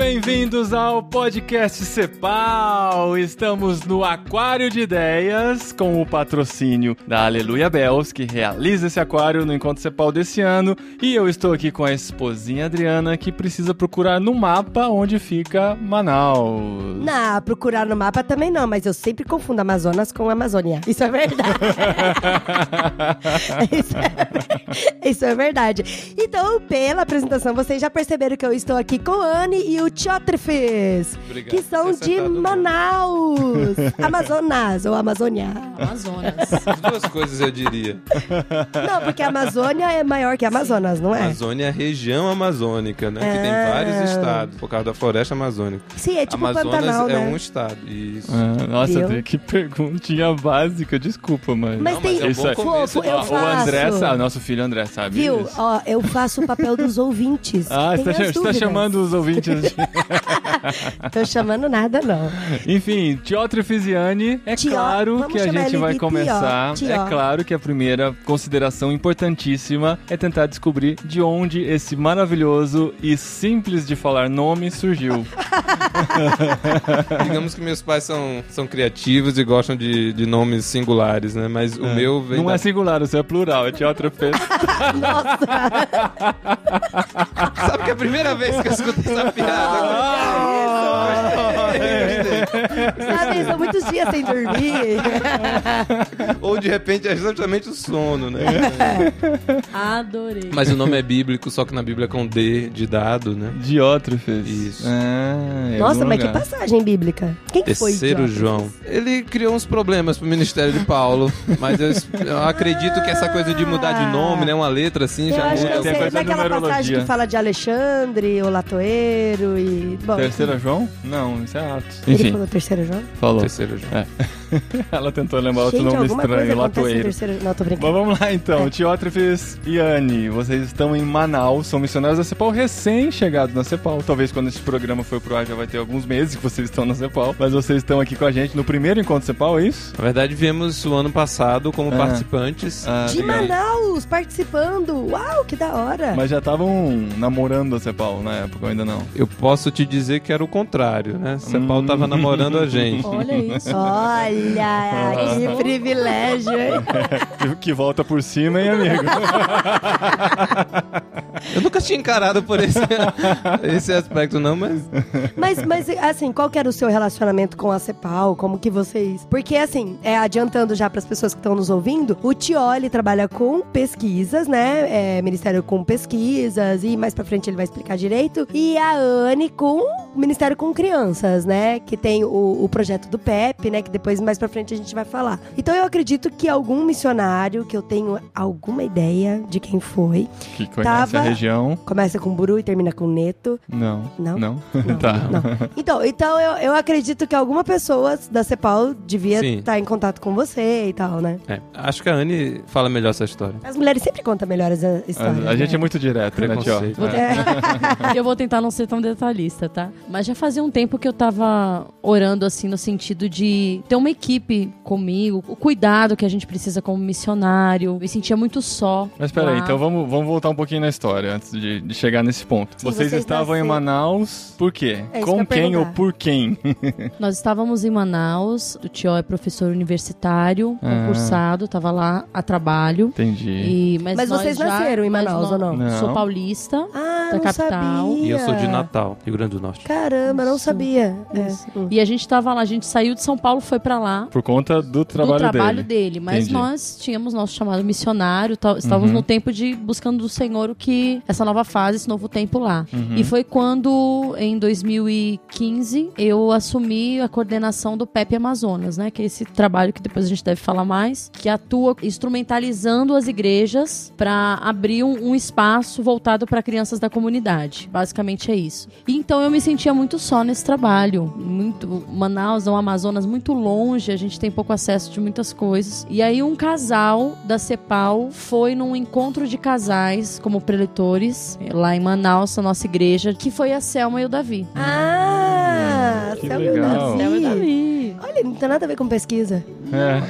Bem-vindos ao podcast Cepal. Estamos no Aquário de Ideias com o patrocínio da Aleluia Bells, que realiza esse aquário no Encontro Cepal desse ano. E eu estou aqui com a esposinha Adriana, que precisa procurar no mapa onde fica Manaus. Não, procurar no mapa também não, mas eu sempre confundo Amazonas com Amazônia. Isso é verdade. isso, é, isso é verdade. Então, pela apresentação, vocês já perceberam que eu estou aqui com a Anne e o Tiotrefes, Obrigado que são de Manaus, Amazonas ou Amazônia. Amazonas. As duas coisas eu diria. Não, porque a Amazônia é maior que Amazonas, não é? Amazônia é a região amazônica, né? Que tem É. vários estados, por causa da floresta amazônica. Sim, é tipo Amazonas Pantanal, é né? um estado. Isso. Ah, nossa, que perguntinha básica, desculpa, mas. Mas Não, tem. mas é um Isso bom aí. começo. Fofo, eu Ó, faço. o André sabe, nosso filho André sabe. Viu? disso. Ó, eu faço o papel dos ouvintes. Ah, você tá, tá chamando os ouvintes de. Tô chamando nada, não. Enfim, Tiotro Fisiani, é Tió, claro que a gente vai começar. Tió. É claro que a primeira consideração importantíssima é tentar descobrir de onde esse maravilhoso e simples de falar nome surgiu. Digamos que meus pais são, são criativos e gostam de, de nomes singulares, né? Mas o meu vem Não da... é singular, o seu é plural, é Tiotro Fez. Sabe que é a primeira vez que eu escuto essa piada. Sabe, são muitos dias sem dormir. Ou de repente é justamente o sono, né? Adorei. Mas o nome é bíblico, só que na Bíblia é com D de dado, né? Diótrofes. Isso. Ah, em Nossa, mas que passagem bíblica. Quem que foi Terceiro Diótrefes? João. Ele criou uns problemas pro ministério de Paulo, mas eu, eu acredito que essa coisa de mudar de nome, né? Uma letra assim, Eu já acho que muda. eu Tem sei, coisa da naquela passagem que fala de Alexandre, o Latoeiro e... Bom, Terceira João? Não, isso é Atos. Ele Enfim, falou terceiro João? falou. Terceiro João. Ela tentou lembrar outro Gente, nome alguma coisa estranho, Latoeiro. terceiro... Não, tô Mas vamos lá então, É. Tiótrefes e Anne, vocês estão em Manaus, são missionários da CEPAL, recém-chegados na CEPAL. Talvez quando esse programa for pro ar já vai ter alguns meses que vocês estão na CEPAL, mas vocês estão aqui com a gente no primeiro encontro CEPAL, é isso? Na verdade, viemos o ano passado como Ah. participantes. Ah, De legal. Manaus, participando. Uau, que da hora. Mas já estavam namorando a CEPAL na época, ou ainda não? Eu posso te dizer que era o contrário, né? Cepal Hum. tava namorando a gente. Olha isso. Olha, que privilégio, hein? Que- volta por cima, hein, amigo? Eu nunca tinha encarado por esse, esse aspecto, não, mas. Mas, mas, assim, qual que era o seu relacionamento com a CEPAL? Como que vocês... Porque, assim, é, adiantando já para as pessoas que estão nos ouvindo, o Tió, ele trabalha com pesquisas, né? É, Ministério com pesquisas, e mais pra frente ele vai explicar direito. E a Anne com Ministério com crianças, né? Que tem o, o projeto do PEP, né? Que depois, mais pra frente, a gente vai falar. Então, eu acredito que algum missionário, que eu tenho alguma ideia de quem foi, Que conhece Tava- a região. começa com Buru e termina com Neto. Não. Não? Não? Não, tá. não. Então, então eu, eu acredito que alguma pessoa da CEPAL devia Sim. estar em contato com você e tal, né? É, acho que a Anne fala melhor essa história. As mulheres sempre contam melhores a- histórias. A, a gente né? é muito direto, né, Tio? É. Eu vou tentar não ser tão detalhista, tá? Mas já fazia um tempo que eu tava orando, assim, no sentido de ter uma equipe comigo, o cuidado que a gente precisa como missionário. Me sentia muito só. Mas peraí, lá. então vamos, vamos voltar um pouquinho na história antes de, de chegar nesse ponto. Sim, vocês, vocês estavam em nasceram- Manaus por quê? É que eu Com ia quem ou por quem? Nós estávamos em Manaus, o Tio é professor universitário, Ah. concursado, tava lá a trabalho. Entendi. E, mas Mas vocês já- nasceram em Manaus, ou não? Não. Sou paulista. Ah, da não capital. sabia. E eu sou de Natal, Rio Grande do Norte. Caramba, não Isso. sabia. É. E a gente tava lá, a gente saiu de São Paulo, foi pra lá. Por conta do trabalho, do trabalho dele. dele. Mas Entendi. nós tínhamos nosso chamado missionário, tá- estávamos Uhum. no tempo de buscando do Senhor o que essa nova fase, esse novo tempo lá. Uhum. E foi quando, em 2015, eu assumi a coordenação do PEP Amazonas, né? Que é esse trabalho que depois a gente deve falar mais, que atua instrumentalizando as igrejas para abrir um, um espaço voltado para crianças da comunidade. Basicamente é isso. E então eu me sentia muito só nesse trabalho. Muito Manaus é um Amazonas muito longe, a gente tem pouco acesso de muitas coisas. E aí um casal da CEPAL foi num encontro de casais como preletores lá em Manaus, a nossa igreja, que foi a Selma e o Davi. Ah, Que Selma e o legal. Davi. Selma e o Davi. Olha não tem nada a ver com pesquisa. É.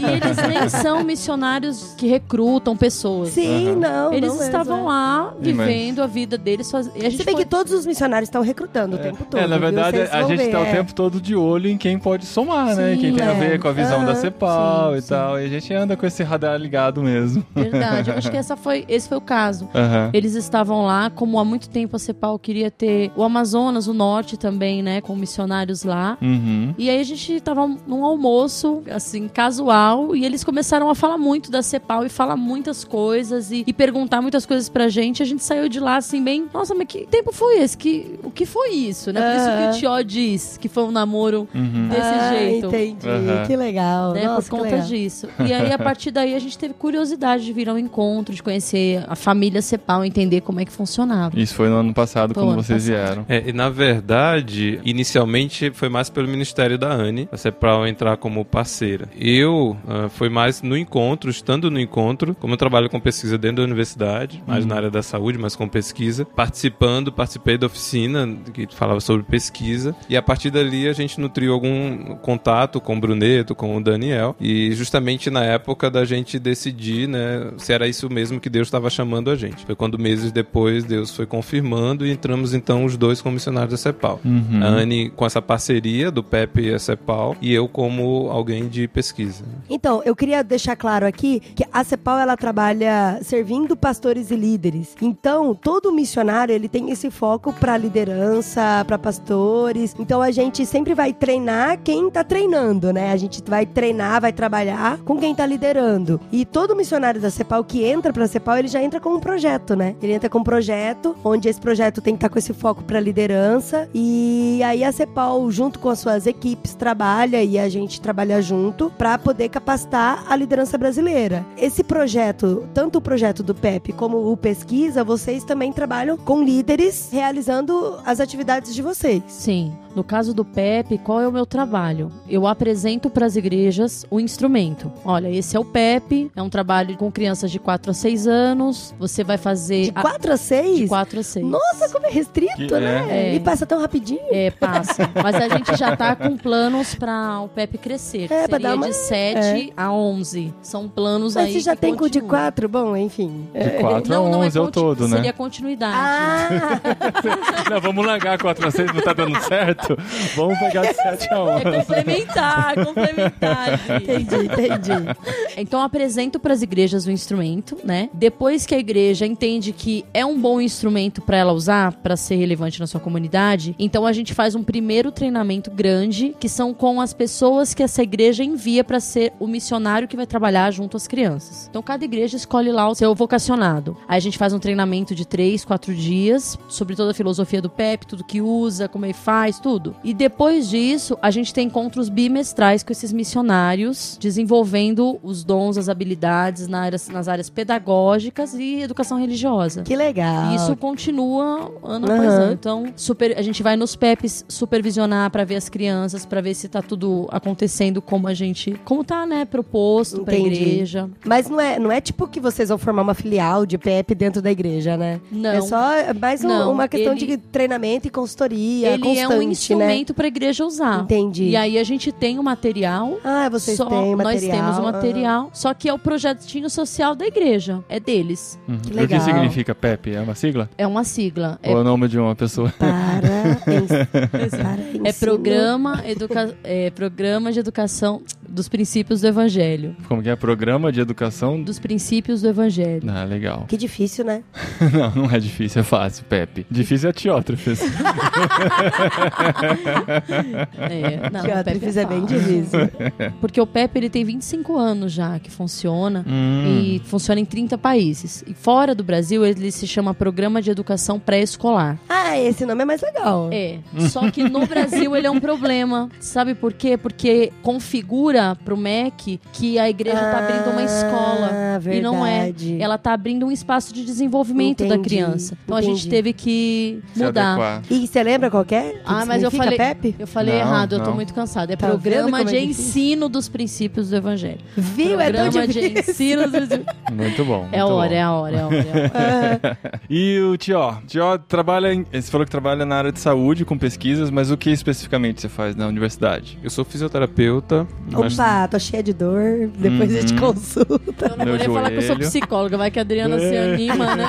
E eles nem são missionários que recrutam pessoas. Sim, Aham. não. Eles não mesmo, estavam é. lá Sim, mas- vivendo a vida deles. Faz... E a gente Se bem foi- que todos os missionários estão recrutando o tempo todo. É, na verdade, a gente ver, tá o é. tempo todo de olho em quem pode somar, né? Sim, Quem tem a é. ver com a visão da Aham, CEPAL sim, e sim. tal. E a gente anda com esse radar ligado mesmo. Verdade, eu acho que essa foi, esse foi o caso. Aham. Eles estavam lá, como há muito tempo a CEPAL queria ter o Amazonas, o Norte também, né, com missionários lá. Uhum. E aí a gente tava num almoço, assim, casual, e eles começaram a falar muito da CEPAL e falar muitas coisas e, e perguntar muitas coisas pra gente. A gente saiu de lá assim, bem, nossa, mas que tempo foi esse? Que, o que foi isso, né? Por isso que o Tió diz que foi um namoro Uhum. desse ah, jeito. entendi. Que legal. né, Nossa, por conta legal. disso. E aí, a partir daí, a gente teve curiosidade de vir ao encontro, de conhecer a família Cepal, entender como é que funcionava. Isso foi no ano passado, Foi quando ano vocês passado. vieram. É, e na verdade, inicialmente foi mais pelo Ministério da ANE, a CEPRAL entrar como parceira. Eu ah, foi mais no encontro, estando no encontro, como eu trabalho com pesquisa dentro da universidade, mais na área da saúde, mas com pesquisa, participando, participei da oficina que falava sobre pesquisa, e a partir dali a gente nutriu algum contato com o Bruneto, com o Daniel, e justamente na época da gente decidir, né, se era isso mesmo que Deus estava chamando a gente. Foi quando meses depois Deus foi confirmando e entramos então os dois como missionários da CEPAL. Uhum. A Anne com essa parceria do Pepe e a CEPAL e eu como alguém de pesquisa. Então, eu queria deixar claro aqui que a CEPAL ela trabalha servindo pastores e líderes. Então, todo missionário ele tem esse foco para liderança, para pastores. Então, a gente sempre vai treinar quem tá treinando, né? A gente vai treinar, vai trabalhar com quem tá liderando. E todo missionário da CEPAL que entra pra CEPAL, ele já entra com um projeto, né? Ele entra com um projeto, onde esse projeto tem que estar com esse foco pra liderança. E aí a CEPAL, junto com as suas equipes, trabalha e a gente trabalha junto pra poder capacitar a liderança brasileira. Esse projeto, tanto o projeto do PEP como o Pesquisa, vocês também trabalham com líderes realizando as atividades de vocês. Sim. No caso do PEP, qual é o meu trabalho? Eu apresento para as igrejas o instrumento. Olha, esse é o PEP, é um trabalho com crianças de 4 a 6 anos. Você vai fazer. De a- 4 a 6? de 4 a 6. Nossa, como é restrito, Que- né? é. E passa tão rapidinho. É, passa. Mas a gente já tá com planos para o PEP crescer. É, pra Seria dar uma- de 7 a 11. São planos Mas aí. você já tem com de continuam. 4? Bom, enfim. De 4 a Não, não 11 é o conti- todo, né? Seria continuidade. Ah, Não, vamos largar 4 a 6, não tá dando certo? Vamos pegar de 7 a 11. É complementar, complementar. Gi. entendi, entendi. Então eu apresento para as igrejas o instrumento, né? Depois que a igreja entende que é um bom instrumento para ela usar, para ser relevante na sua comunidade, então a gente faz um primeiro treinamento grande, que são com as pessoas que essa igreja envia para ser o missionário que vai trabalhar junto às crianças. Então cada igreja escolhe lá o seu vocacionado. Aí a gente faz um treinamento de três, quatro dias sobre toda a filosofia do PEP, tudo que usa, como ele faz, tudo. E depois disso, a gente tem encontros bimestrais com esses missionários, desenvolvendo os dons, as habilidades na área- nas áreas pedagógicas e educação religiosa. Que legal. E isso continua ano Aham. após ano. Então, super- a gente vai nos PEPs supervisionar para ver as crianças, para ver se tá tudo acontecendo como a gente, como tá, né, proposto para igreja. Mas não é, não é tipo que vocês vão formar uma filial de PEP dentro da igreja, né? Não. É só mais um- Não, uma questão ele- de treinamento e consultoria Ele constante, é um né? instrumento para a igreja usar. Entendi. E aí a gente tem o material Ah, vocês só, têm material. Nós temos o ah. material, só que é o projetinho social da igreja. É deles. Uhum. Que O que legal. significa PEP? É uma sigla? É uma sigla. É, Ou é o nome de uma pessoa? Para, ens- para é programa, educa, é programa de educação dos princípios do evangelho. Como que é? Programa de educação? Dos princípios do evangelho. Ah, legal. Que difícil, né? Não, não é difícil, é fácil, Pepe. Difícil é Teótrofes. É, não, Pepe difícil é bem difícil. Porque o PEP ele tem 25 anos já que funciona. Hum. E funciona em 30 países. E fora do Brasil, ele se chama Programa de Educação Pré-Escolar. Ah, esse nome é mais legal. É. Só que no Brasil ele é um problema. Sabe por quê? Porque configura pro MEC que a igreja tá abrindo uma escola. Ah, E não é. verdade. Ela tá abrindo um espaço de desenvolvimento da Entendi, criança. Então a gente entendi. teve que mudar. E é lembra qual que é? Ah, mas eu falei, PEP? eu falei Não, errado, eu tô não. muito cansada. É Tá Programa é de difícil? ensino dos princípios do Evangelho. Viu? É tão Programa de ensino dos princípios. Muito bom. É muito hora, bom. é a hora, é a hora. É a hora. E o Tió? Tió trabalha em. Você falou que trabalha na área de saúde com pesquisas, mas o que especificamente você faz na universidade? Eu sou fisioterapeuta, mas Opa, tô cheia de dor. Depois a gente Uhum. consulta. Eu não vou nem falar que eu sou psicóloga, vai que a Adriana se É. anima, né?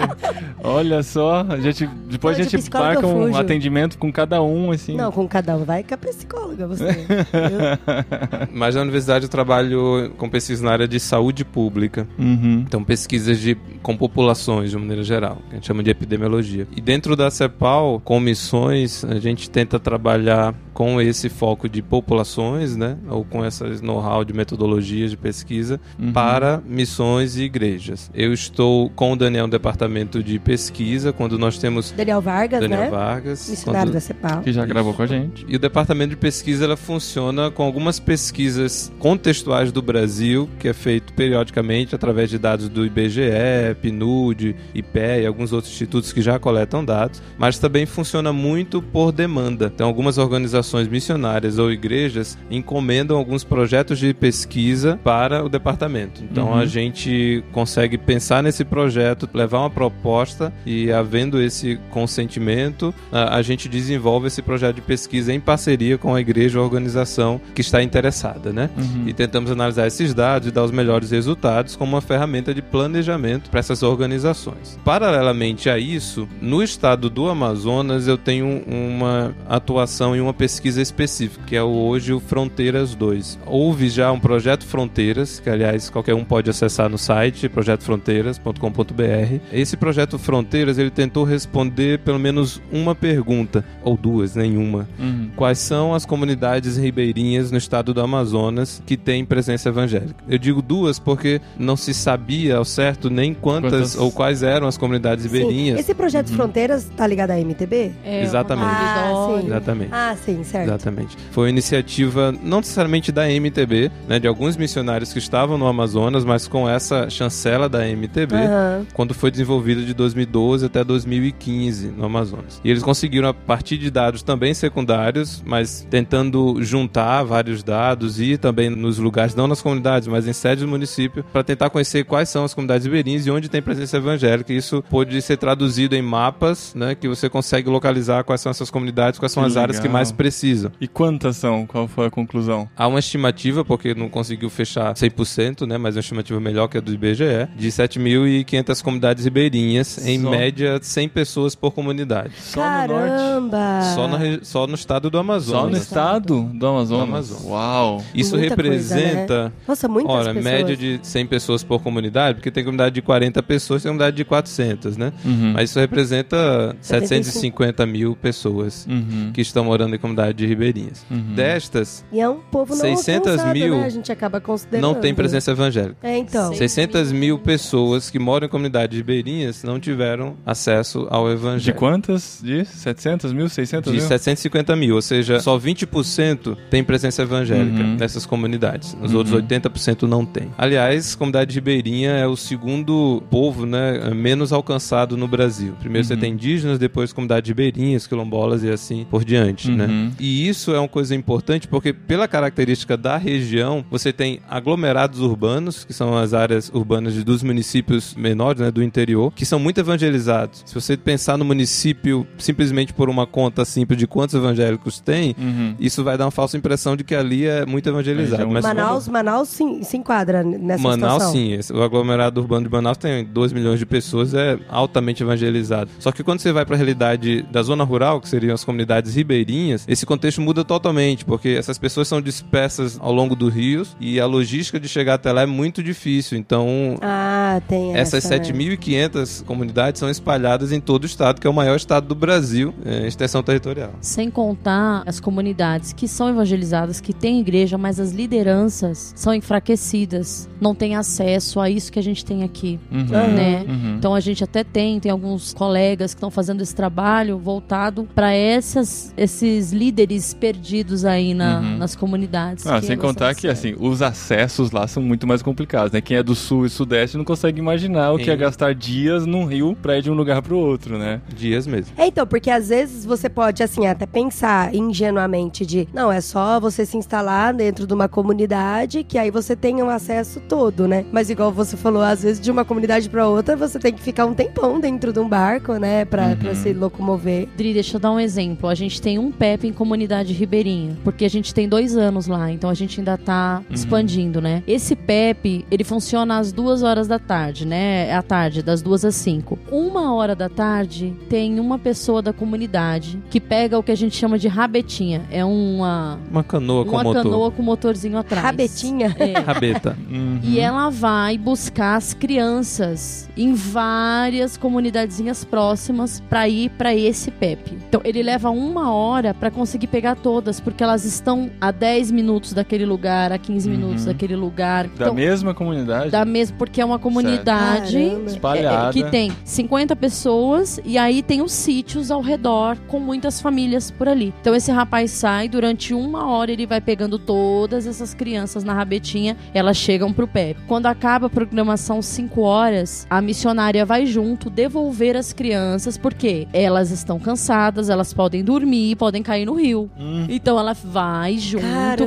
Olha só, a gente, depois Não, a gente marca um atendimento com cada um, assim. Não, com cada um. Vai com a psicóloga, você. Mas na universidade eu trabalho com pesquisa na área de saúde pública. Uhum. Então, pesquisas de, com populações, de maneira geral, que a gente chama de epidemiologia. E dentro da CEPAL, com missões, a gente tenta trabalhar com esse foco de populações, né? Ou com essas know-how de metodologias de pesquisa Uhum. para missões e igrejas. Eu estou com o Daniel no departamento de pesquisa, quando nós temos Daniel Vargas, Daniel né? Vargas. Missionário quando- da CEPAL. Que já gravou com a gente. e o departamento de pesquisa ela funciona com algumas pesquisas contextuais do Brasil, que é feito periodicamente através de dados do IBGE, PNUD, IPE e alguns outros institutos que já coletam dados, mas também funciona muito por demanda. Então, algumas organizações missionárias ou igrejas encomendam alguns projetos de pesquisa para o departamento. Então, Uhum. a gente consegue pensar nesse projeto, levar uma proposta e, havendo esse consentimento, a, a gente desenvolve esse projeto de pesquisa em parceria com a igreja ou organização que está interessada, né? Uhum. E tentamos analisar esses dados e dar os melhores resultados como uma ferramenta de planejamento para essas organizações. Paralelamente a isso, no estado do Amazonas eu tenho uma atuação em uma pesquisa específica, que é hoje o Fronteiras 2. Houve já um projeto Fronteiras, que aliás qualquer um pode acessar no site projetofronteiras.com.br. Esse projeto Fronteiras ele tentou responder pelo menos uma pergunta ou duas, nenhuma. Uhum. Quais são as comunidades ribeirinhas no estado do Amazonas que têm presença evangélica? Eu digo duas porque não se sabia ao certo nem quantas, Quantas- ou quais eram as comunidades Sim. ribeirinhas. Esse projeto Fronteiras tá ligado à MTB? É, Exatamente. Ah, sim. Exatamente. Ah, sim, certo. Exatamente. Foi uma iniciativa não necessariamente da MTB, né, de alguns missionários que estavam no Amazonas, mas com essa chancela da MTB, Aham. quando foi desenvolvido de 2012 até 2015 no Amazonas. E eles conseguiram, a partir de dados também secundários, mas tentando juntar vários dados e também nos lugares, não nas comunidades, mas em sedes do município, para tentar conhecer quais são as comunidades ribeirinhas e onde tem presença evangélica. Isso pôde ser traduzido em mapas, né, que você consegue localizar quais são essas comunidades, quais são Que as áreas que legal. mais precisam. E quantas são? Qual foi a conclusão? Há uma estimativa, porque não conseguiu fechar 100%, né, mas uma estimativa melhor que a do IBGE, de 7.500 comunidades ribeirinhas, em Só? média 100 pessoas por comunidade. Só no norte? Caramba! Só, na re- só no estado do Amazonas. Só no estado do Amazonas? Do Amazonas. Uau! Isso Muita coisa, representa, Nossa, muitas ora, pessoas. média de 100 pessoas por comunidade, porque tem comunidade de 40 pessoas, tem comunidade de 400, né? Uhum. Mas isso representa 75. 750 mil pessoas Uhum. que estão morando em comunidade de ribeirinhas. Uhum. Destas, E é um povo 600 alcançado, mil né? A gente acaba considerando. não tem presença evangélica. É, então. Sei. 600 mil pessoas que moram em comunidades ribeirinhas não tiveram acesso ao De evangelho. quantas? De 700 mil? 600 De mil? 750 mil, ou seja, só 20% tem presença evangélica Uhum. nessas comunidades. Os Uhum. outros 80% não tem. Aliás, comunidade ribeirinha é o segundo povo né, menos alcançado no Brasil. Primeiro você Uhum. tem indígenas, depois comunidades ribeirinhas, quilombolas e assim por diante. Né? Uhum. E isso é uma coisa importante porque, pela característica da região, você tem aglomerados urbanos, que são as áreas urbanas de- dos municípios menores, né, do interior, que são muito evangelizados. Se você pensar no município simplesmente por uma conta simples de quantos evangélicos tem, Uhum. isso vai dar uma falsa impressão de que ali é muito evangelizado. Mas Manaus, Manaus se, se enquadra nessa Manaus, situação. sim. Esse- O aglomerado urbano de Manaus tem 2 milhões de pessoas, é altamente evangelizado. Só que quando você vai para a realidade da zona rural, que seriam as comunidades ribeirinhas, esse contexto muda totalmente, porque essas pessoas são dispersas ao longo dos rios e a logística de chegar até lá é muito difícil. Então, Ah, tem essas essa, né? 7.500 comunidades são espalhadas em todo o estado, que é o maior estado do Brasil é, em extensão territorial. Sem contar as comunidades que são evangelizadas, que têm igreja, mas as lideranças são enfraquecidas, não têm acesso a isso que a gente tem aqui, Uhum. né? Uhum. Então a gente até tem, tem alguns colegas que estão fazendo esse trabalho voltado para essas esses líderes perdidos aí na- Uhum. nas comunidades. Ah, que sem contar que, assim, os acessos lá são muito mais complicados, né? Quem é do sul e sudeste não consegue imaginar o que é Sim. gastar dias num rio pra ir de um lugar pro outro, né? Dias mesmo. É, então, porque às vezes você pode, assim, até pensar ingenuamente de, não, é só você se instalar dentro de uma comunidade que aí você tem um acesso todo, né? Mas igual você falou, às vezes de uma comunidade pra outra você tem que ficar um tempão dentro de um barco, né? Pra, pra se locomover. Dri, deixa eu dar um exemplo. A gente tem um PEP em comunidade ribeirinha, porque a gente tem dois anos lá, então a gente ainda tá expandindo, né? Esse PEP, ele funciona às duas horas da tarde, né? À tarde, das duas às cinco. Uma hora da tarde, tem uma pessoa da comunidade que pega o que a gente chama de rabetinha. É uma, Uma canoa com uma motor. canoa com motorzinho atrás. Rabetinha? É. Rabeta. Uhum. E ela vai buscar as crianças em várias comunidadezinhas próximas pra ir pra esse PEP. Então ele leva uma hora pra conseguir pegar todas, porque elas estão a 10 minutos daquele lugar, a 15 minutos daquele lugar. Da Então, mesma comunidade? da mesma, porque é uma comunidade. Espalhada. é, é, que tem 50 pessoas e aí tem os sítios ao redor com muitas famílias por ali. Então esse rapaz sai, durante uma hora ele vai pegando todas essas crianças na rabetinha, elas chegam pro PEP. Quando acaba a programação 5 horas, a missionária vai junto devolver as crianças, porque elas estão cansadas, elas podem dormir, podem cair no rio. Hum. Então ela vai junto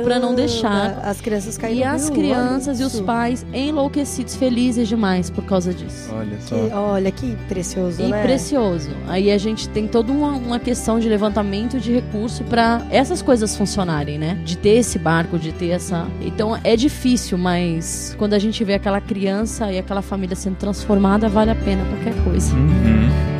pra não deixar As crianças caíram e as crianças e os pais enlouquecidos, felizes demais por causa disso. Olha só. Que- olha que precioso, E né? precioso. Aí a gente tem toda uma, uma questão de levantamento de recurso pra essas coisas funcionarem, né? De ter esse barco, de ter essa. Então é difícil, mas quando a gente vê aquela criança e aquela família sendo transformada, vale a pena qualquer coisa. Uhum.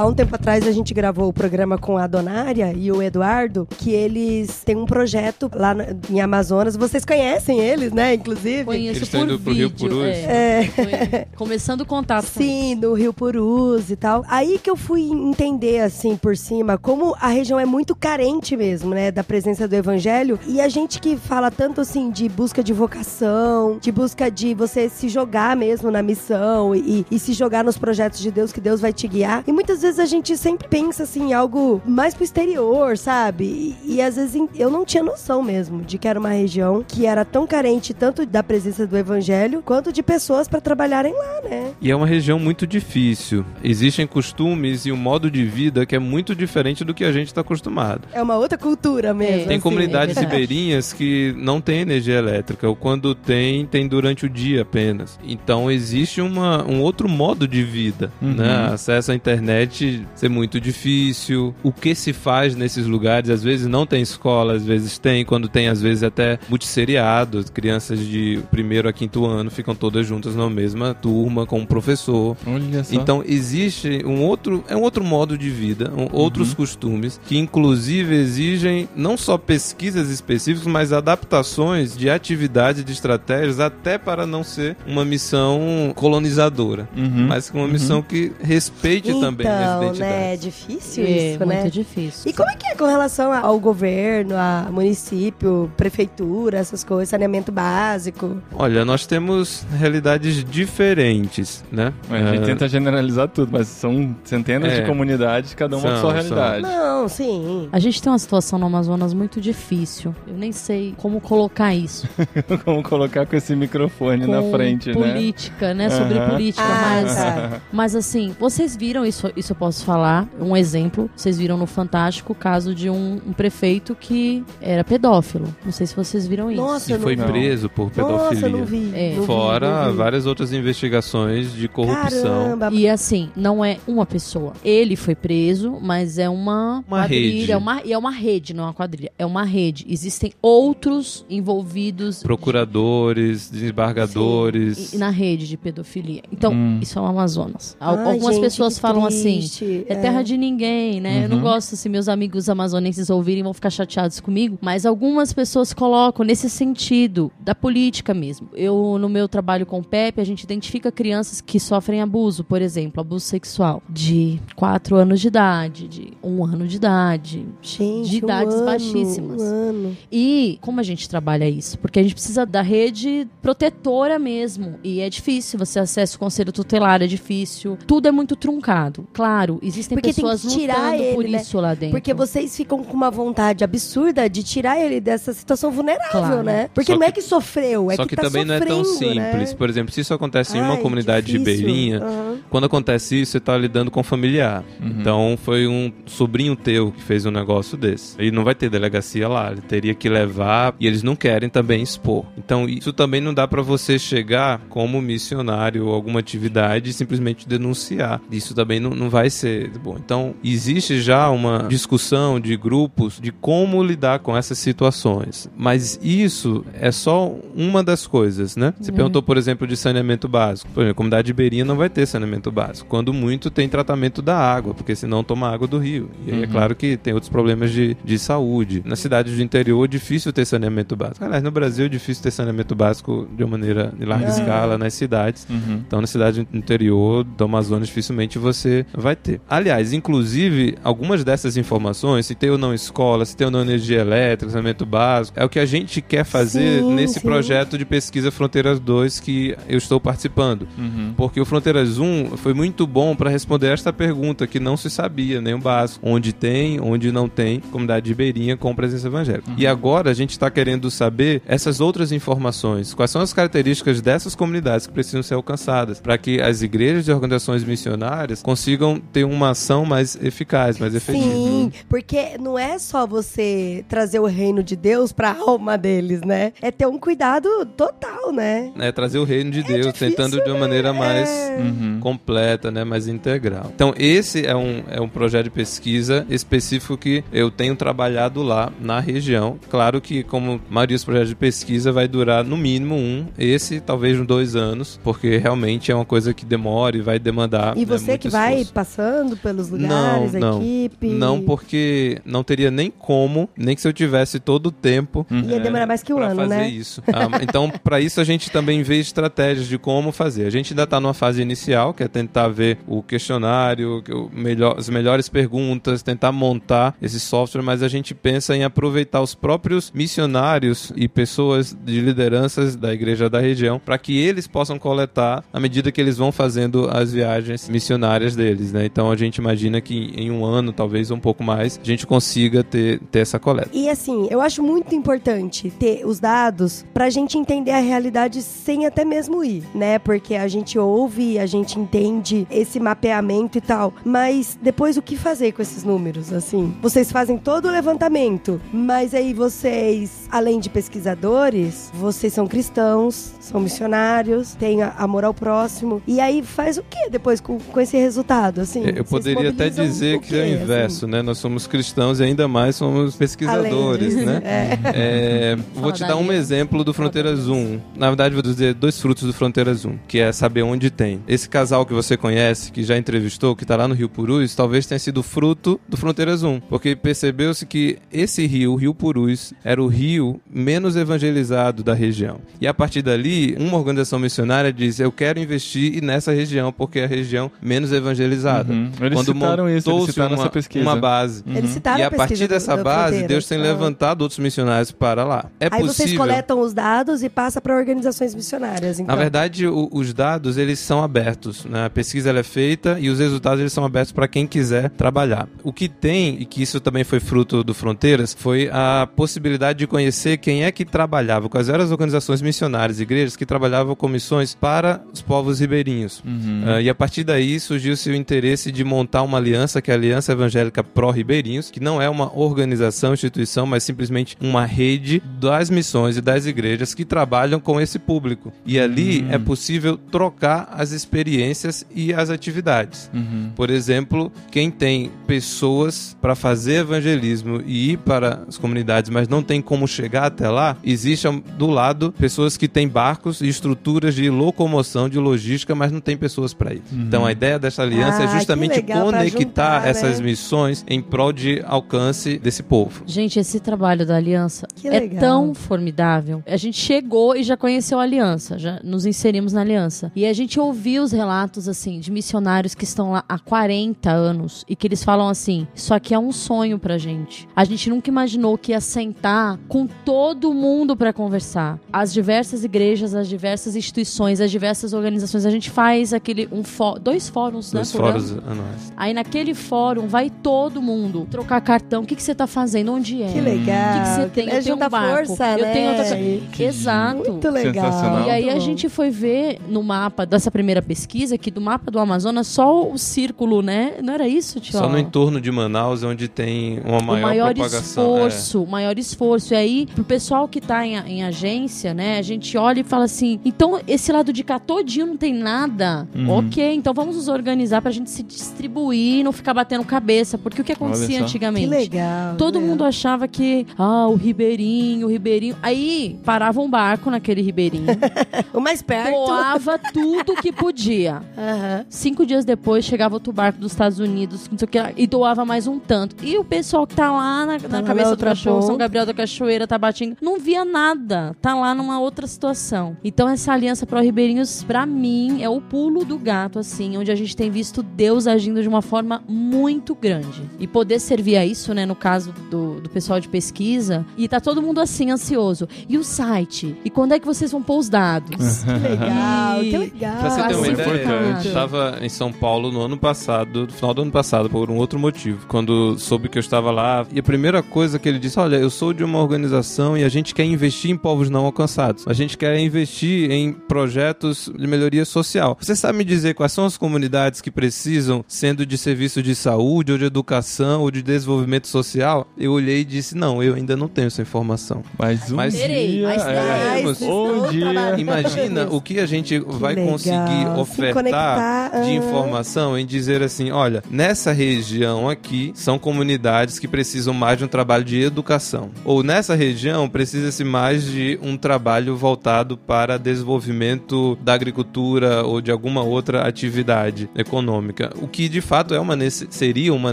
Há um tempo atrás a gente gravou o programa com a Donária e o Eduardo, que eles têm um projeto lá na- em Amazonas. Vocês conhecem eles, né? Inclusive. Conheço Eles por estão indo pro Rio vídeo. Purus? É, foi começando o contato. com Sim, no Rio Purus e tal. Aí que eu fui entender, assim, por cima, como a região é muito carente mesmo, né? Da presença do evangelho. E a gente que fala tanto, assim, de busca de vocação, de busca de você se jogar mesmo na missão e, e se jogar nos projetos de Deus, que Deus vai te guiar. E muitas vezes a gente sempre pensa, assim, em algo mais pro exterior, sabe? E, e às vezes eu não tinha noção mesmo de que era uma região que era tão carente tanto da presença do evangelho quanto de pessoas para trabalharem lá, né? E é uma região muito difícil. Existem costumes e um modo de vida que é muito diferente do que a gente está acostumado. É uma outra cultura mesmo. Tem assim. comunidades é verdade. ribeirinhas que não têm energia elétrica, ou quando tem, tem durante o dia apenas. Então existe uma, um outro modo de vida, Uhum. né? Acesso à internet ser muito difícil. O que se faz nesses lugares, às vezes não tem escola, às vezes tem, quando tem, às vezes até multisseriado. Crianças de primeiro a quinto ano ficam todas juntas na mesma turma com um professor. Olha só. Então existe um outro, é um outro modo de vida, um- outros costumes que inclusive exigem não só pesquisas específicas, mas adaptações de atividades, de estratégias, até para não ser uma missão colonizadora, Uhum. mas uma missão que respeite também as Então, né? É difícil É isso, muito né? difícil. E como é que é com relação ao governo, a município, prefeitura, essas coisas, saneamento básico? Olha, nós temos realidades diferentes, né? A gente Eh, tenta generalizar tudo, mas são centenas É. de comunidades, cada uma com São, sua são. realidade. Não, sim. A gente tem uma situação no Amazonas muito difícil. Eu nem sei como colocar isso. Como colocar com esse microfone na Com frente, né? política, né? Sobre política, Ah, mas. tá. Mas assim, vocês viram isso, isso posso falar, um exemplo, vocês viram no Fantástico o caso de um, um prefeito que era pedófilo. Não sei se vocês viram isso. Nossa, não foi Não. preso por pedofilia. Nossa, eu não vi. É. não vi, Fora não vi. várias outras investigações de corrupção. Caramba. E assim, não é uma pessoa. Ele foi preso, mas é uma, Uma quadrilha. rede. É uma, e é uma rede, não é uma quadrilha. É uma rede. Existem outros envolvidos Procuradores, desembargadores. e- na rede de pedofilia. Então, Hum. isso é o Amazonas. Al- Ai, Algumas gente, pessoas falam assim. Triste. É terra de ninguém, né? Eu não Uhum. gosto se meus amigos amazonenses ouvirem vão ficar chateados comigo, mas algumas pessoas colocam nesse sentido da política mesmo. Eu no meu trabalho com o Pepe, a gente identifica crianças que sofrem abuso, por exemplo, abuso sexual de 4 anos de idade, de 1 ano de idade, Gente, de idades um ano, baixíssimas. Um ano. e como a gente trabalha isso? Porque a gente precisa da rede protetora mesmo. E é difícil. Você acessa o conselho tutelar, é difícil. Tudo é muito truncado. Claro claro, existem Porque tem pessoas que tirar lutando por ele, né? isso lá dentro. Porque vocês ficam com uma vontade absurda de tirar ele dessa situação vulnerável, Claro. né? Porque Só não é que- que sofreu, é Só que, que, tá também não é tão sofrendo, simples. Né? Por exemplo, se isso acontece em uma Ai, comunidade difícil. ribeirinha, Aham. quando acontece isso, você tá lidando com familiar. Então foi um sobrinho teu que fez um negócio desse. E não vai ter delegacia lá, ele teria que levar e eles não querem também expor. Então isso também não dá pra você chegar como missionário ou alguma atividade e simplesmente denunciar. Isso também não, não vai ser bom. Então existe já uma discussão de grupos de como lidar com essas situações. Mas isso é só uma das coisas, né? Você É. perguntou, por exemplo, de saneamento básico. Por exemplo, a comunidade ribeirinha não vai ter saneamento básico. Quando muito tem tratamento da água, porque senão toma água do rio. E aí é Uhum. claro que tem outros problemas de, de saúde. Na cidade do interior é difícil ter saneamento básico. Aliás, no Brasil é difícil ter saneamento básico de uma maneira de larga Ah. escala nas cidades. Uhum. Então, na cidade do interior do Amazonas, dificilmente você vai ter. Aliás, inclusive, algumas dessas informações, se tem ou não escola, se tem ou não energia elétrica, saneamento básico, é o que a gente quer fazer Sim, nesse sim. projeto de pesquisa Fronteiras 2 que eu estou participando. Uhum. Porque o Fronteiras 1 foi muito bom para responder esta pergunta que não se sabia, nem o básico. Onde tem, onde não tem comunidade ribeirinha com presença evangélica. E agora a gente está querendo saber essas outras informações. Quais são as características dessas comunidades que precisam ser alcançadas para que as igrejas e organizações missionárias consigam ter uma ação mais eficaz, mais efetiva. Sim, porque não é só você trazer o reino de Deus pra alma deles, né? É ter um cuidado total, né? É trazer o reino de Deus, difícil, tentando de uma maneira mais É. Uhum. completa, né, mais integral. Então esse é um, é um projeto de pesquisa específico que eu tenho trabalhado lá na região. Claro que como a maioria dos projetos de pesquisa vai durar no mínimo um, esse talvez uns dois anos, porque realmente é uma coisa que demora e vai demandar. E né, você muito que vai esforço. Passando pelos lugares, não, a não. equipe. Não, porque não teria nem como, nem que se eu tivesse todo o tempo Ia demorar mais que um ano, fazer né? isso. Ah, então, para isso a gente também vê estratégias de como fazer. A gente ainda está numa fase inicial, que é tentar ver o questionário, que o melhor, as melhores perguntas, tentar montar esse software, mas a gente pensa em aproveitar os próprios missionários e pessoas de lideranças da igreja da região para que eles possam coletar à medida que eles vão fazendo as viagens missionárias deles, né? Então a gente imagina que em um ano, talvez um pouco mais, a gente consiga ter, ter essa coleta. E assim, eu acho muito importante ter os dados pra gente entender a realidade sem até mesmo ir, né? Porque a gente ouve, a gente entende esse mapeamento e tal, mas depois o que fazer com esses números, assim? Vocês fazem todo o levantamento, mas aí vocês, além de pesquisadores, vocês são cristãos, são missionários, têm a- amor ao próximo, e aí faz o que depois com, com esse resultado, assim? Eu poderia até dizer que é o inverso, né? Nós somos cristãos e ainda mais somos pesquisadores, Além disso, né? é. É, vou te da dar um exemplo do Fronteiras 1. Na verdade, vou dizer dois frutos do Fronteiras 1, que é saber onde tem. Esse casal que você conhece, que já entrevistou, que tá lá no Rio Purus, talvez tenha sido fruto do Fronteiras 1. Porque percebeu-se que esse rio, o Rio Purus, era o rio menos evangelizado da região. E a partir dali, uma organização missionária diz: Eu quero investir nessa região, porque é a região menos evangelizada. Uhum. Eles Quando citaram isso, eles montou-se citaram uma, essa pesquisa. uma base. Eles citaram E a partir dessa do base. Deus tem Ah. levantado outros missionários para lá. É Aí vocês possível. coletam os dados e passa para organizações missionárias, então. Na verdade, o- os dados eles são abertos. Né? A pesquisa ela é feita e os resultados eles são abertos para quem quiser trabalhar. O que tem e que isso também foi fruto do Fronteiras foi a possibilidade de conhecer quem é que trabalhava, quais eram as organizações missionárias, igrejas que trabalhavam com missões para os povos ribeirinhos. Uhum. Ah, e a partir daí surgiu-se o interesse de montar uma aliança, que é a Aliança Evangélica Pró-Ribeirinhos, que não é uma organização, instituição, mas simplesmente uma rede das missões e das igrejas que trabalham com esse público. E ali é possível trocar as experiências e as atividades. Uhum. Por exemplo, quem tem pessoas para fazer evangelismo e ir para as comunidades, mas não tem como chegar até lá, existe do lado pessoas que têm barcos e estruturas de locomoção, de logística, mas não tem pessoas para ir. Então a ideia dessa aliança Ah, é justamente legal pra conectar juntar, essas né? missões em prol de alcance desse povo. Gente, esse trabalho da Aliança Que é legal. tão formidável. A gente chegou e já conheceu a Aliança, já nos inserimos na Aliança. E a gente ouviu os relatos, assim, de missionários que estão lá há 40 anos e que eles falam assim: Isso aqui é um sonho pra gente. A gente nunca imaginou que ia sentar com todo mundo pra conversar. As diversas igrejas, as diversas instituições, as diversas organizações. A gente faz aquele, um fó- dois fóruns, Dois né? por encontros anuais. Aí naquele fórum vai todo mundo trocar cartão. O que, que você tá fazendo? Onde é? Que legal. O que, que você tem? É Eu tenho um barco. força, eu né? tenho outra Que Exato. Muito legal. E aí a gente foi ver no mapa dessa primeira pesquisa que do mapa do Amazonas só o círculo, né? Não era isso, tio? Só no entorno de Manaus é onde tem uma o maior, maior propagação. é. esforço, o maior esforço. E aí, pro pessoal que tá em, em agência, né, a gente olha e fala assim: então esse lado de cá todinho não tem nada. Uhum. Ok, então vamos nos organizar pra gente se distribuir e não ficar batendo cabeça. Porque o que acontecia antigamente? Que legal. Todo né? mundo achava que, ah, o Ribeirinho, o Ribeirinho. Aí parava um barco naquele Ribeirinho, O mais perto. doava tudo que podia. Aham. Cinco dias depois chegava outro barco dos Estados Unidos, não sei o que, e doava mais um tanto. E o pessoal que tá lá na, na lá na cabeça do cachorro, São. Gabriel da Cachoeira, Tabatinga, não via nada. Tá lá numa outra situação. Então essa aliança Pro Ribeirinhos, pra mim, é o pulo do gato, assim, onde a gente tem visto Deus agindo de uma forma muito grande. E poder servir a isso, né, no caso do, do pessoal de pesquisa, e tá todo mundo assim, ansioso. E o site? E quando é que vocês vão pôr os dados? Que legal, E- que legal. Pra você ter uma assim, ideia, importante. eu estava em São Paulo no ano passado, no final do ano passado, por um outro motivo. Quando soube que eu estava lá, e a primeira coisa que ele disse: Olha, eu sou de uma organização e a gente quer investir em povos não alcançados. A gente quer investir em projetos de melhoria social. Você sabe me dizer quais são as comunidades que precisam, sendo de serviço de saúde, ou de educação, ou de desenvolvimento social? Eu olhei e disse: Não, eu ainda não tenho essa informação. Mais um Mas- dia. mas é. Um dia. Imagina o que a gente vai legal. conseguir Se ofertar conectar, de aham. informação em dizer assim, olha, nessa região aqui são comunidades que precisam mais de um trabalho de educação. Ou nessa região precisa-se mais de um trabalho voltado para desenvolvimento da agricultura ou de alguma outra atividade econômica. O que de fato é uma seria uma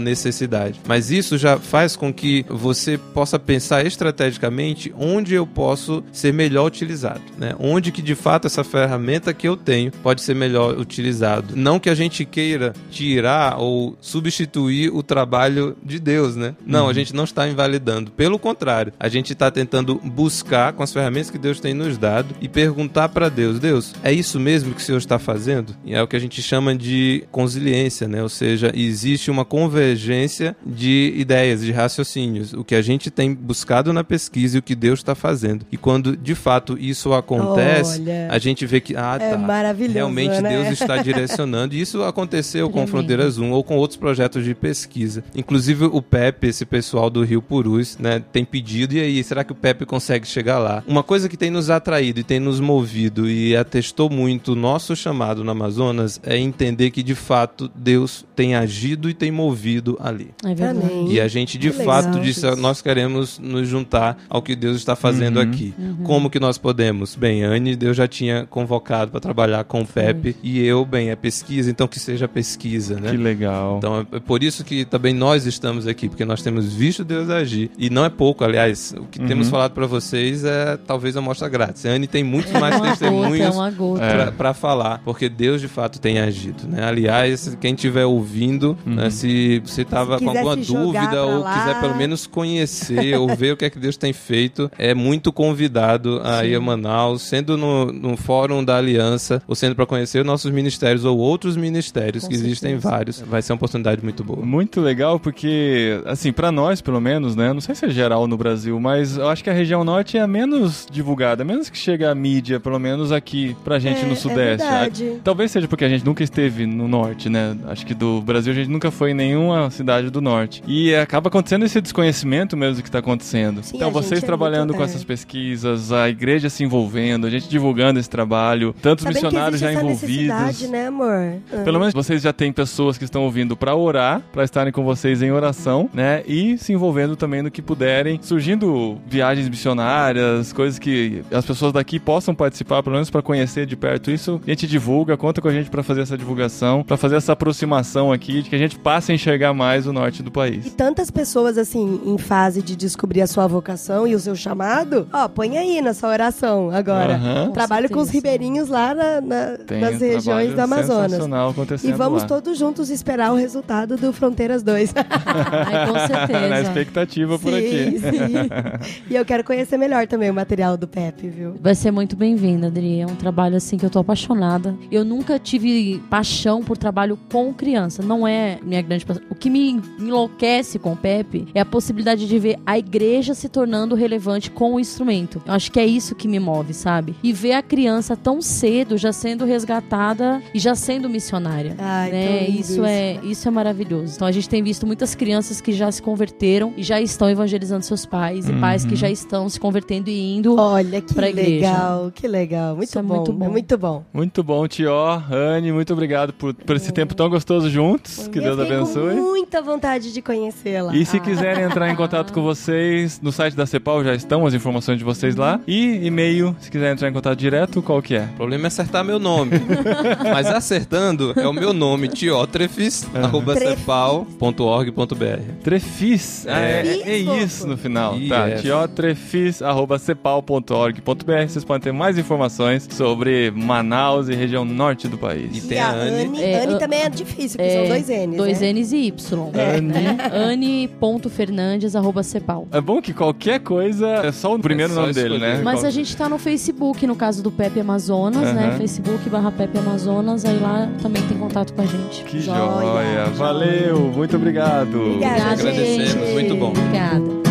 necessidade. Mas isso já faz com que você possa pensar estrategicamente onde eu posso ser melhor utilizado, né? Onde que de fato essa ferramenta que eu tenho pode ser melhor utilizado. Não que a gente queira tirar ou substituir o trabalho de Deus, né? Não, a gente não está invalidando. Pelo contrário, a gente está tentando buscar com as ferramentas que Deus tem nos dado e perguntar para Deus, Deus, é isso mesmo que o Senhor está fazendo? E é o que a gente chama de consiliência, né? Ou seja, existe uma convergência de ideias, de raciocínios, o que a gente tem buscado na pesquisa e o que Deus está fazendo. E quando de fato isso acontece, Olha. a gente vê que ah, É tá. Realmente né? Deus está direcionando. E isso aconteceu com Tremendo. Fronteiras 1 ou com outros projetos de pesquisa. Inclusive o Pepe, esse pessoal do Rio Purus, né, tem pedido. E aí, será que o Pepe consegue chegar lá? Uma coisa que tem nos atraído e tem nos movido e atestou muito o nosso chamado no Amazonas é entender que de fato Deus tem agido e tem movido ali. É verdade. Amém. E a gente de Que fato legal, disse, gente. nós queremos nos juntar ao que Deus está fazendo Uhum. aqui. Como que nós podemos? Bem, Anne, Deus já tinha convocado para trabalhar com o Pepe e eu, bem, é pesquisa, então que seja pesquisa, né? Que legal. Então é por isso que também nós estamos aqui, porque nós temos visto Deus agir. E não é pouco, aliás, o que Uhum. temos falado para vocês é talvez a amostra grátis. A Anne tem muitos mais uma gota, é testemunhos. É. pra, pra falar, porque Deus de fato tem agido, né? Aliás, quem estiver ouvindo, Uhum. né, se você tava Se com alguma se dúvida ou lá. quiser pelo menos conhecer ou ver o que é que Deus tem feito, é muito convidado a ir a Manaus, sendo no, no fórum da Aliança, ou sendo para conhecer nossos ministérios ou outros ministérios, Com que existem certeza. vários. Vai ser uma oportunidade muito boa. Muito legal, porque, assim, pra nós, pelo menos, né? Não sei se é geral no Brasil, mas eu acho que a região norte é a menos divulgada, menos que chega a mídia, pelo menos aqui pra gente É, no é Sudeste. verdade. Talvez seja porque a gente nunca esteve no norte, né? Acho que do Brasil a gente nunca foi em nenhuma cidade do norte. E acaba acontecendo esse desconhecimento mesmo do que está acontecendo. Sim, então, vocês é trabalhando muito- com é. essas pesquisas, a igreja se envolvendo, a gente divulgando esse trabalho, tantos que missionários já essa envolvidos. né, amor? Ah. Pelo menos vocês já têm pessoas que estão ouvindo pra orar, pra estarem com vocês em oração, né? E se envolvendo também no que puderem, surgindo viagens missionárias, coisas que as pessoas daqui possam participar, pelo menos pra conhecer de perto isso. A gente divulga, conta com a gente pra fazer essa divulgação, pra fazer essa aproximação aqui, de que a gente passe a enxergar mais o norte do E país. tantas pessoas, assim, em fase de descobrir a sua vocação e o seu chamado, ó, põe aí na sua oração agora. Aham. Trabalho com os ribeirinhos lá na- na- Tem nas um regiões do Amazonas. sensacional acontecendo E vamos lá. todos juntos esperar o resultado do Fronteiras 2. Ai, com Na certeza. expectativa por sim, aqui. sim. E eu quero conhecer melhor também o material do Pepe, viu? Vai ser muito bem-vinda, Adri. É um trabalho assim que eu tô apaixonada. Eu nunca tive paixão por trabalho com criança. Não é minha grande paixão. O que me enlouquece com o Pepe é a possibilidade de ver a igreja se tornando relevante com o instrumento. Eu acho que é isso que me move, sabe? E ver a criança tão cedo já sendo resgatada e já sendo missionária. Ai, né? lindo Isso é isso é maravilhoso. Então a gente tem visto muitas crianças que já se converteram e já estão evangelizando seus pais e pais que já estão se convertendo e indo. Olha, que pra igreja. legal, que legal. Muito Isso é bom, muito bom. É muito bom. Muito bom, Tió, Anne, muito obrigado por, por esse tempo tão gostoso juntos. Que Eu Deus abençoe. Com muita vontade de conhecê-la. E se Ah. quiserem entrar em contato com vocês, no site da Cepal já estão as informações de vocês lá. E e-mail, se quiser entrar em contato direto, qual que é? O problema é acertar meu nome. Mas acertando é o meu nome, tiotrefis, arroba Trefis. cepal.org.br. Trefis. Ah, é, é isso no final. Yes. Tá, tiotrefis.cepal.org.br. Vocês podem ter mais informações sobre Manaus e região norte do E país. tem E a Anne. É, Anne também é difícil, porque são dois N's. Dois né? N's e Y. Né? Anne.fernandes, arroba Cepal. É bom que qualquer coisa é só o primeiro só nome dele, né? Mas a gente tá no Facebook, no caso do Pepe Amazonas, né? Facebook barra Pepe Amazonas, aí lá também tem contato com a gente. Que Joia, joia. Valeu, muito obrigado. Obrigada, Obrigada, Agradecemos, gente. muito bom. Obrigada.